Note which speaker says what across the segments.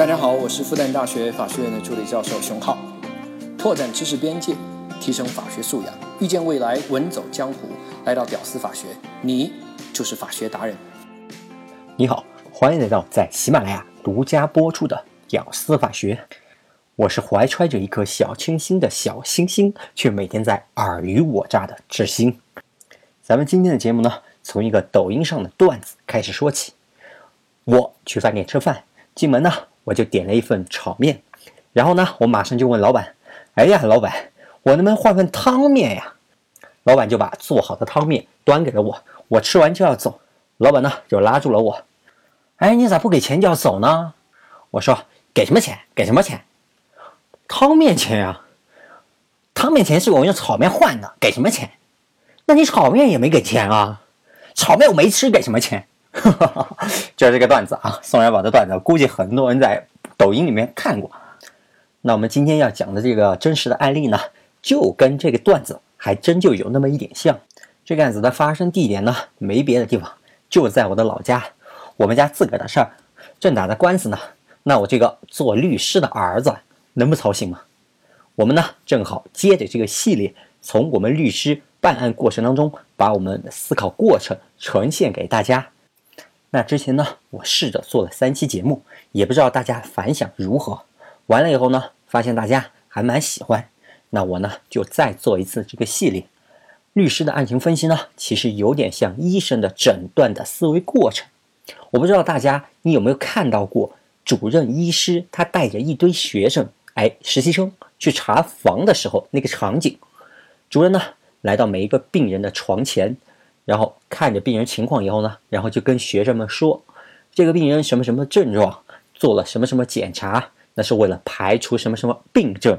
Speaker 1: 大家好，我是复旦大学法学院的助理教授熊浩，拓展知识边界，提升法学素养，遇见未来，稳走江湖。来到屌丝法学，你就是法学达人。
Speaker 2: 你好，欢迎来到在喜马拉雅独家播出的《屌丝法学》。我是怀揣着一颗小清新的小星星，却每天在尔虞我诈的智星。咱们今天的节目呢，从一个抖音上的段子开始说起。我去饭店吃饭，进门呢，我就点了一份炒面，然后呢，我马上就问老板：“哎呀，老板，我能不能换份汤面呀？”老板就把做好的汤面端给了我，我吃完就要走，老板呢就拉住了我：“哎，你咋不给钱就要走呢？”我说：“给什么钱？给什么钱？汤面钱呀！汤面钱是我用炒面换的，给什么钱？那你炒面也没给钱啊？炒面我没吃，给什么钱？”哈哈哈，就是这个段子啊，宋元宝的段子，估计很多人在抖音里面看过。那我们今天要讲的这个真实的案例呢，就跟这个段子还真就有那么一点像。这个案子的发生地点呢，没别的地方，就在我的老家，我们家自个儿的事儿，正打着官司呢。那我这个做律师的儿子能不操心吗？我们呢，正好接着这个系列，从我们律师办案过程当中，把我们的思考过程呈现给大家。那之前呢，我试着做了三期节目，也不知道大家反响如何。完了以后呢，发现大家还蛮喜欢。那我呢，就再做一次这个系列。律师的案情分析呢，其实有点像医生的诊断的思维过程。我不知道大家你有没有看到过主任医师他带着一堆学生，哎，实习生去查房的时候那个场景。主任呢，来到每一个病人的床前。然后看着病人情况以后呢，然后就跟学生们说，这个病人什么什么症状，做了什么什么检查，那是为了排除什么什么病症。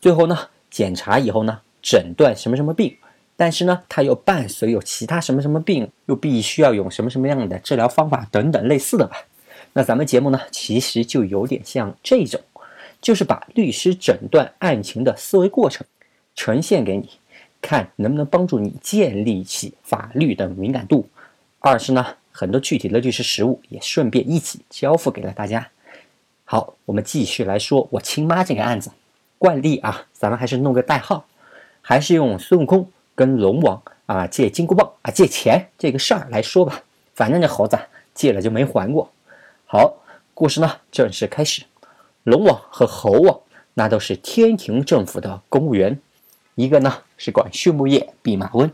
Speaker 2: 最后呢，检查以后呢，诊断什么什么病，但是呢，他又伴随有其他什么什么病，又必须要用什么什么样的治疗方法等等类似的吧。那咱们节目呢，其实就有点像这种，就是把律师诊断案情的思维过程呈现给你。看能不能帮助你建立起法律的敏感度。二是呢，很多具体的律师实务也顺便一起交付给了大家。好，我们继续来说我亲妈这个案子。惯例啊，咱们还是弄个代号，还是用孙悟空跟龙王啊借金箍棒啊借钱这个事儿来说吧。反正这猴子借了就没还过。好，故事呢正式开始。龙王和猴王那都是天庭政府的公务员。一个呢是管畜牧业，弼马温；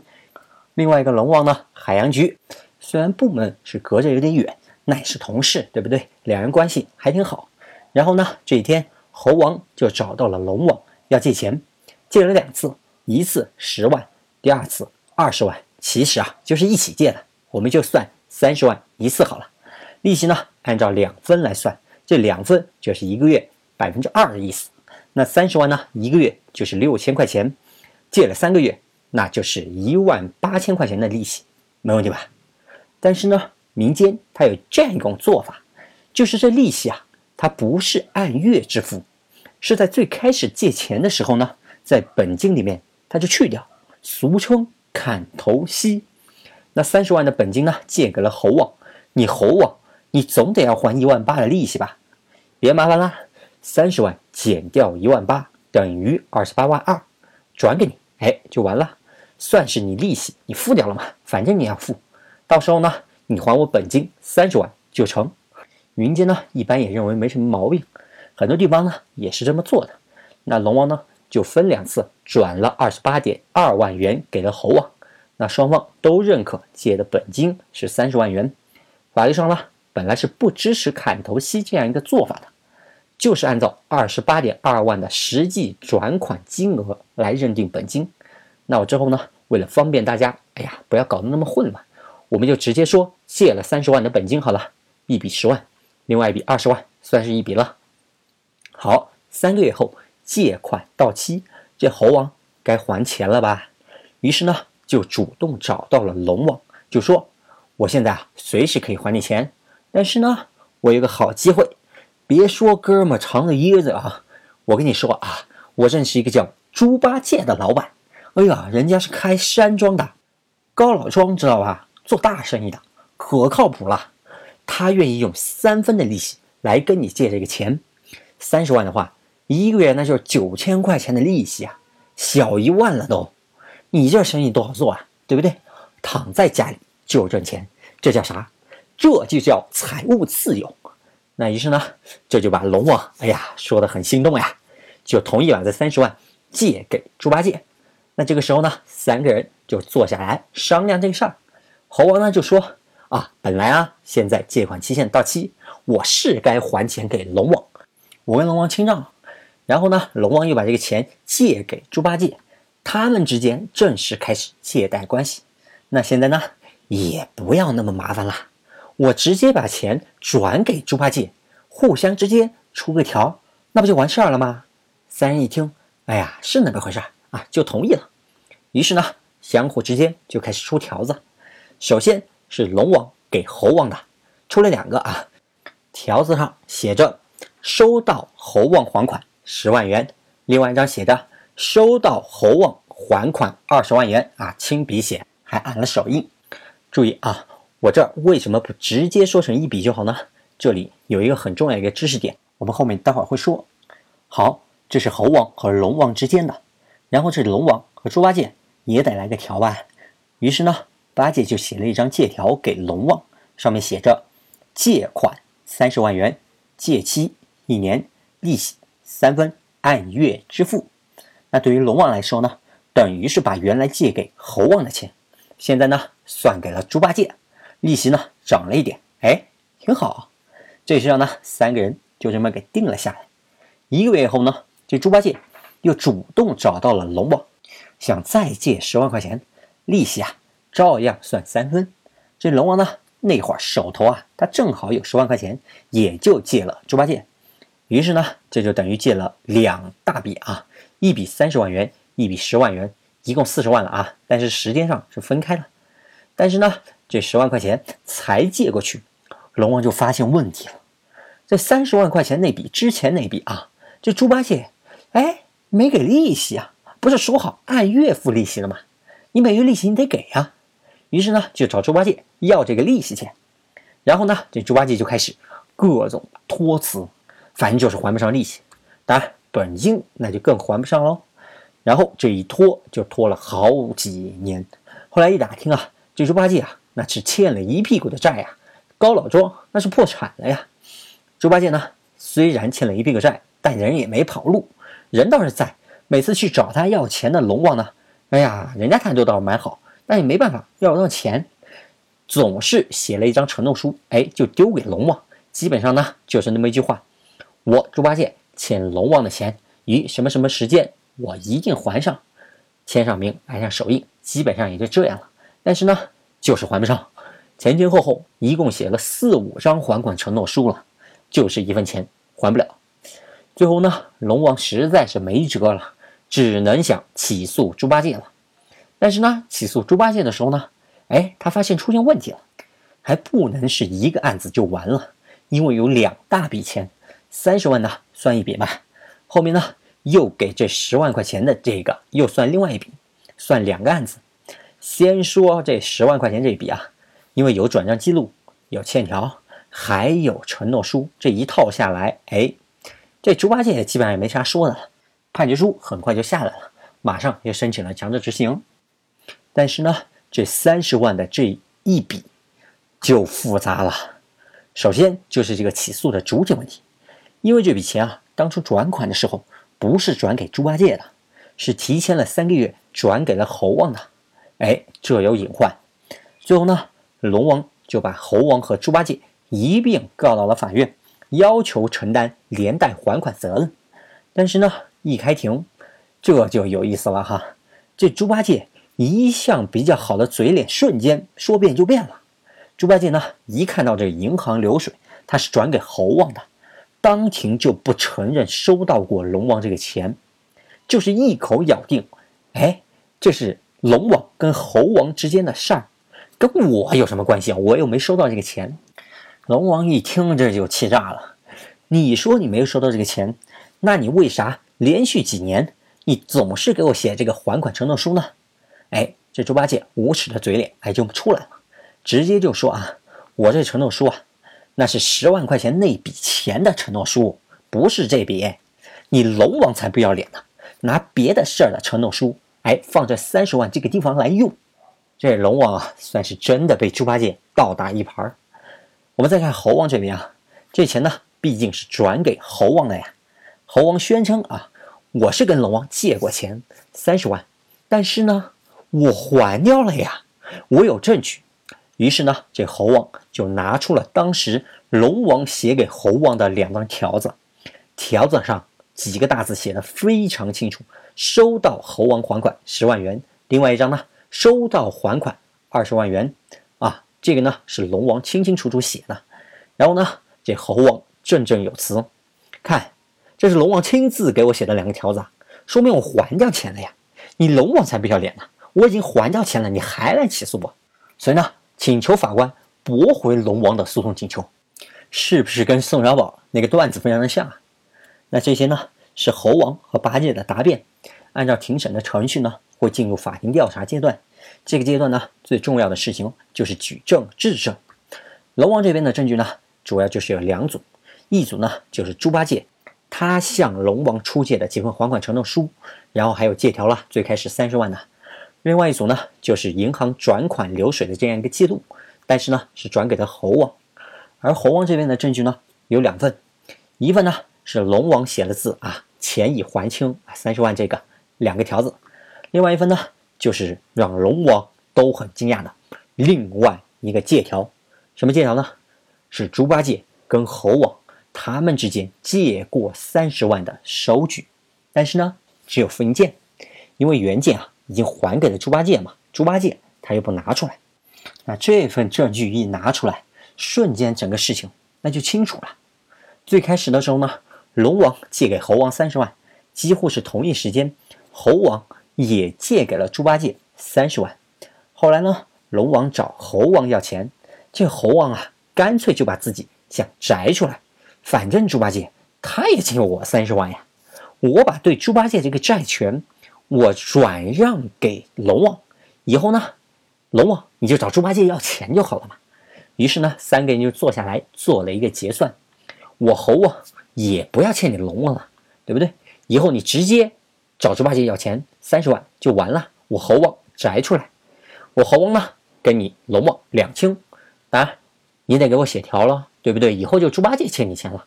Speaker 2: 另外一个龙王呢，海洋局。虽然部门是隔着有点远，那也是同事，对不对？两人关系还挺好。然后呢，这一天猴王就找到了龙王要借钱，借了两次，一次十万，第二次二十万。其实啊，就是一起借的，我们就算三十万一次好了。利息呢，按照两分来算，这两分就是一个月百分之二的意思。那三十万呢，一个月就是六千块钱。借了三个月，那就是一万八千块钱的利息，没问题吧？但是呢，民间它有这样一种做法，就是这利息啊，它不是按月支付，是在最开始借钱的时候呢，在本金里面它就去掉，俗称砍头息。那三十万的本金呢，借给了猴王，你猴王，你总得要还一万八的利息吧？别麻烦啦，三十万减掉一万八等于二十八万二。转给你，哎，就完了，算是你利息你付掉了嘛，反正你要付，到时候呢，你还我本金三十万就成。民间呢一般也认为没什么毛病，很多地方呢也是这么做的。那龙王呢就分两次转了二十八点二万元给了猴王，那双方都认可借的本金是三十万元。法律上呢本来是不支持砍头息这样一个做法的。就是按照二十八点二万的实际转款金额来认定本金。那我之后呢，为了方便大家，哎呀，不要搞得那么混乱，我们就直接说借了三十万的本金好了，一笔十万，另外一笔二十万，算是一笔了。好，三个月后借款到期，这猴王该还钱了吧？于是呢，就主动找到了龙王，就说：“我现在啊，随时可以还你钱，但是呢，我有个好机会。”别说哥们藏着掖着啊！我跟你说啊，我认识一个叫猪八戒的老板。哎呀，人家是开山庄的，高老庄知道吧？做大生意的，可靠谱了。他愿意用三分的利息来跟你借这个钱，三十万的话，一个月那就是九千块钱的利息啊，小一万了都。你这生意多好做啊，对不对？躺在家里就挣钱，这叫啥？这就叫财务自由。那于是呢，这就把龙王哎呀说的很心动呀，就同意把这三十万借给猪八戒。那这个时候呢，三个人就坐下来商量这个事儿。猴王呢就说啊，本来啊现在借款期限到期，我是该还钱给龙王，我跟龙王清账。然后呢，龙王又把这个钱借给猪八戒，他们之间正式开始借贷关系。那现在呢，也不要那么麻烦了，我直接把钱转给猪八戒，互相之间出个条，那不就完事儿了吗？三人一听，哎呀，是那么回事。啊，就同意了。于是呢，相互之间就开始出条子。首先是龙王给猴王的，出了两个啊。条子上写着“收到猴王还款十万元”，另外一张写着“收到猴王还款二十万元”。啊，亲笔写，还按了手印。注意啊，我这儿为什么不直接说成一笔就好呢？这里有一个很重要一个知识点，我们后面待会儿会说。好，这是猴王和龙王之间的。然后这龙王和猪八戒也得来个条吧，于是呢，八戒就写了一张借条给龙王，上面写着：借款三十万元，借期一年，利息三分，按月支付。那对于龙王来说呢，等于是把原来借给猴王的钱，现在呢算给了猪八戒，利息呢涨了一点，哎，挺好。这事呢，三个人就这么给定了下来。一个月以后呢，这猪八戒。又主动找到了龙王，想再借十万块钱，利息啊照样算三分。这龙王呢那会儿手头啊他正好有十万块钱，也就借了猪八戒。于是呢这就等于借了两大笔啊，一笔三十万元，一笔十万元，一共四十万了啊。但是时间上是分开了。但是呢这十万块钱才借过去，龙王就发现问题了。这三十万块钱那笔之前那笔啊，这猪八戒哎。没给利息啊？不是说好按月付利息了吗？你每月利息你得给呀。于是呢，就找猪八戒要这个利息钱。然后呢，这猪八戒就开始各种托辞，反正就是还不上利息。当然，本金那就更还不上喽。然后这一拖就拖了好几年。后来一打听啊，这猪八戒啊，那是欠了一屁股的债呀。高老庄那是破产了呀。猪八戒呢，虽然欠了一屁股债，但人也没跑路。人倒是在，每次去找他要钱的龙王呢，哎呀，人家态度倒是蛮好，但也没办法要不到钱，总是写了一张承诺书，哎，就丢给龙王。基本上呢，就是那么一句话：我猪八戒欠龙王的钱，于什么什么时间我一定还上，签上名，按上手印，基本上也就这样了。但是呢，就是还不上，前前后后一共写了四五张还款承诺书了，就是一分钱还不了。最后呢，龙王实在是没辙了，只能想起诉猪八戒了。但是呢，起诉猪八戒的时候呢，哎，他发现出现问题了，还不能是一个案子就完了，因为有两大笔钱，三十万呢算一笔吧，后面呢又给这十万块钱的这个又算另外一笔，算两个案子。先说这十万块钱这笔啊，因为有转账记录，有欠条，还有承诺书，这一套下来，哎。这猪八戒也基本上也没啥说的了，判决书很快就下来了，马上就申请了强制执行。但是呢，这三十万的这一笔就复杂了。首先就是这个起诉的主体问题，因为这笔钱啊，当初转款的时候不是转给猪八戒的，是提前了三个月转给了猴王的。哎，这有隐患。最后呢，龙王就把猴王和猪八戒一并告到了法院。要求承担连带还款责任，但是呢，一开庭，这就有意思了哈。这猪八戒一向比较好的嘴脸，瞬间说变就变了。猪八戒呢，一看到这银行流水，他是转给猴王的，当庭就不承认收到过龙王这个钱，就是一口咬定，哎，这是龙王跟猴王之间的事儿，跟我有什么关系啊？我又没收到这个钱。龙王一听，这就气炸了。你说你没有收到这个钱，那你为啥连续几年你总是给我写这个还款承诺书呢？哎，这猪八戒无耻的嘴脸哎就出来了，直接就说啊，我这承诺书啊，那是十万块钱那笔钱的承诺书，不是这笔，你龙王才不要脸呢，拿别的事儿的承诺书，哎，放这三十万这个地方来用。这龙王啊，算是真的被猪八戒倒打一耙。我们再看猴王这边啊，这钱呢毕竟是转给猴王的呀。猴王宣称啊，我是跟龙王借过钱三十万，但是呢，我还掉了呀，我有证据。于是呢，这猴王就拿出了当时龙王写给猴王的两张条子，条子上几个大字写的非常清楚：收到猴王还款十万元。另外一张呢？收到还款二十万元，啊，这个呢是龙王清清楚楚写的。然后呢，这猴王振振有词，看，这是龙王亲自给我写的两个条子，说明我还掉钱了呀。你龙王才不要脸呢，我已经还掉钱了，你还来起诉我？所以呢，请求法官驳回龙王的诉讼请求，是不是跟宋小宝那个段子非常的像啊？那这些呢是猴王和八戒的答辩，按照庭审的程序呢。会进入法庭调查阶段，这个阶段呢，最重要的事情就是举证质证。龙王这边的证据呢，主要就是有两组，一组呢就是猪八戒他向龙王出借的几份还款承诺书，然后还有借条了，最开始三十万的；另外一组呢就是银行转款流水的这样一个记录，但是呢是转给了猴王。而猴王这边的证据呢有两份，一份呢是龙王写的字啊，钱已还清三十万这个两个条子。另外一份呢，就是让龙王都很惊讶的另外一个借条，什么借条呢？是猪八戒跟猴王他们之间借过三十万的收据，但是呢，只有复印件，因为原件啊已经还给了猪八戒嘛，猪八戒他又不拿出来，那这份证据一拿出来，瞬间整个事情那就清楚了。最开始的时候呢，龙王借给猴王三十万，几乎是同一时间，猴王。也借给了猪八戒三十万，后来呢，龙王找猴王要钱，这猴王啊，干脆就把自己想摘出来，反正猪八戒他也欠我三十万呀，我把对猪八戒这个债权，我转让给龙王，以后呢，龙王你就找猪八戒要钱就好了嘛。于是呢，三个人就坐下来做了一个结算，我猴王也不要欠你龙王了，对不对？以后你直接。找猪八戒要钱三十万就完了，我猴王摘出来，我猴王呢跟你龙王两清，当然你得给我写条了，对不对？以后就猪八戒欠你钱了，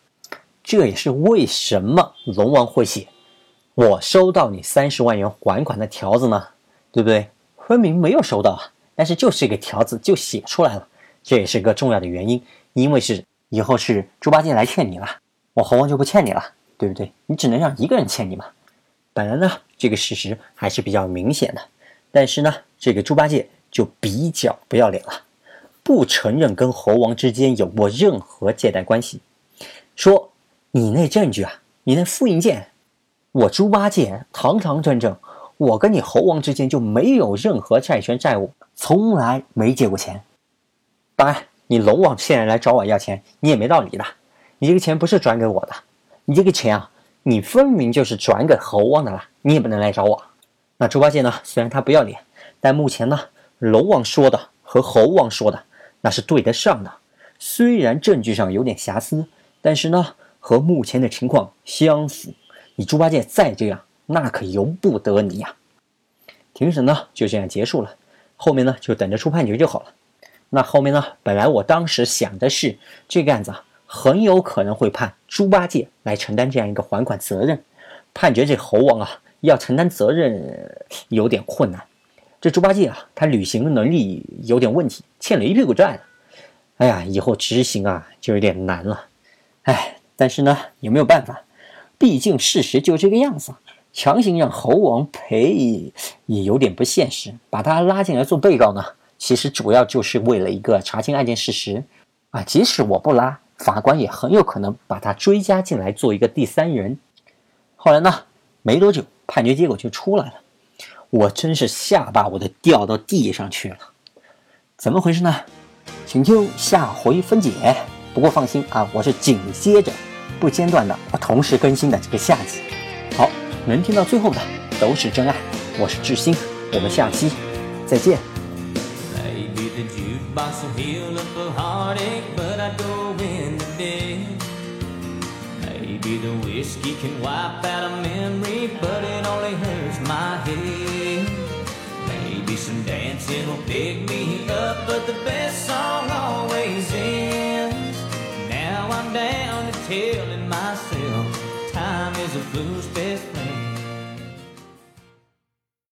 Speaker 2: 这也是为什么龙王会写我收到你三十万元还款的条子呢？对不对？分明没有收到啊，但是就是一个条子就写出来了，这也是个重要的原因，因为是以后是猪八戒来欠你了，我猴王就不欠你了，对不对？你只能让一个人欠你嘛。本来呢，这个事实还是比较明显的，但是呢，这个猪八戒就比较不要脸了，不承认跟猴王之间有过任何借贷关系，说你那证据啊，你那复印件，我猪八戒堂堂正正，我跟你猴王之间就没有任何债权债务，从来没借过钱。当然，你龙王现在来找我要钱，你也没道理的，你这个钱不是转给我的，你这个钱啊。你分明就是转给猴王的了，你也不能来找我。那猪八戒呢？虽然他不要脸，但目前呢，龙王说的和猴王说的那是对得上的。虽然证据上有点瑕疵，但是呢，和目前的情况相符。你猪八戒再这样，那可由不得你呀。庭审呢就这样结束了，后面呢就等着出判决就好了。那后面呢，本来我当时想的是这个案子啊。很有可能会判猪八戒来承担这样一个还款责任，判决这猴王啊要承担责任有点困难。这猪八戒啊，他履行的能力有点问题，欠了一屁股债。哎呀，以后执行啊就有点难了。哎，但是呢，有没有办法？毕竟事实就这个样子，强行让猴王赔也有点不现实。把他拉进来做被告呢，其实主要就是为了一个查清案件事实啊。即使我不拉。法官也很有可能把他追加进来做一个第三人。后来呢，没多久判决结果就出来了，我真是下巴我都掉到地上去了。怎么回事呢？请听下回分解。不过放心啊，我是紧接着不间断的同时更新的这个下集。好，能听到最后的都是真爱。我是志新，我们下期再见。
Speaker 3: Maybe the whiskey can wipe out a memory, but it only hurts my head. Maybe some dancing will pick me up, but the best song always ends. Now I'm down to telling myself time is a fool's best friend.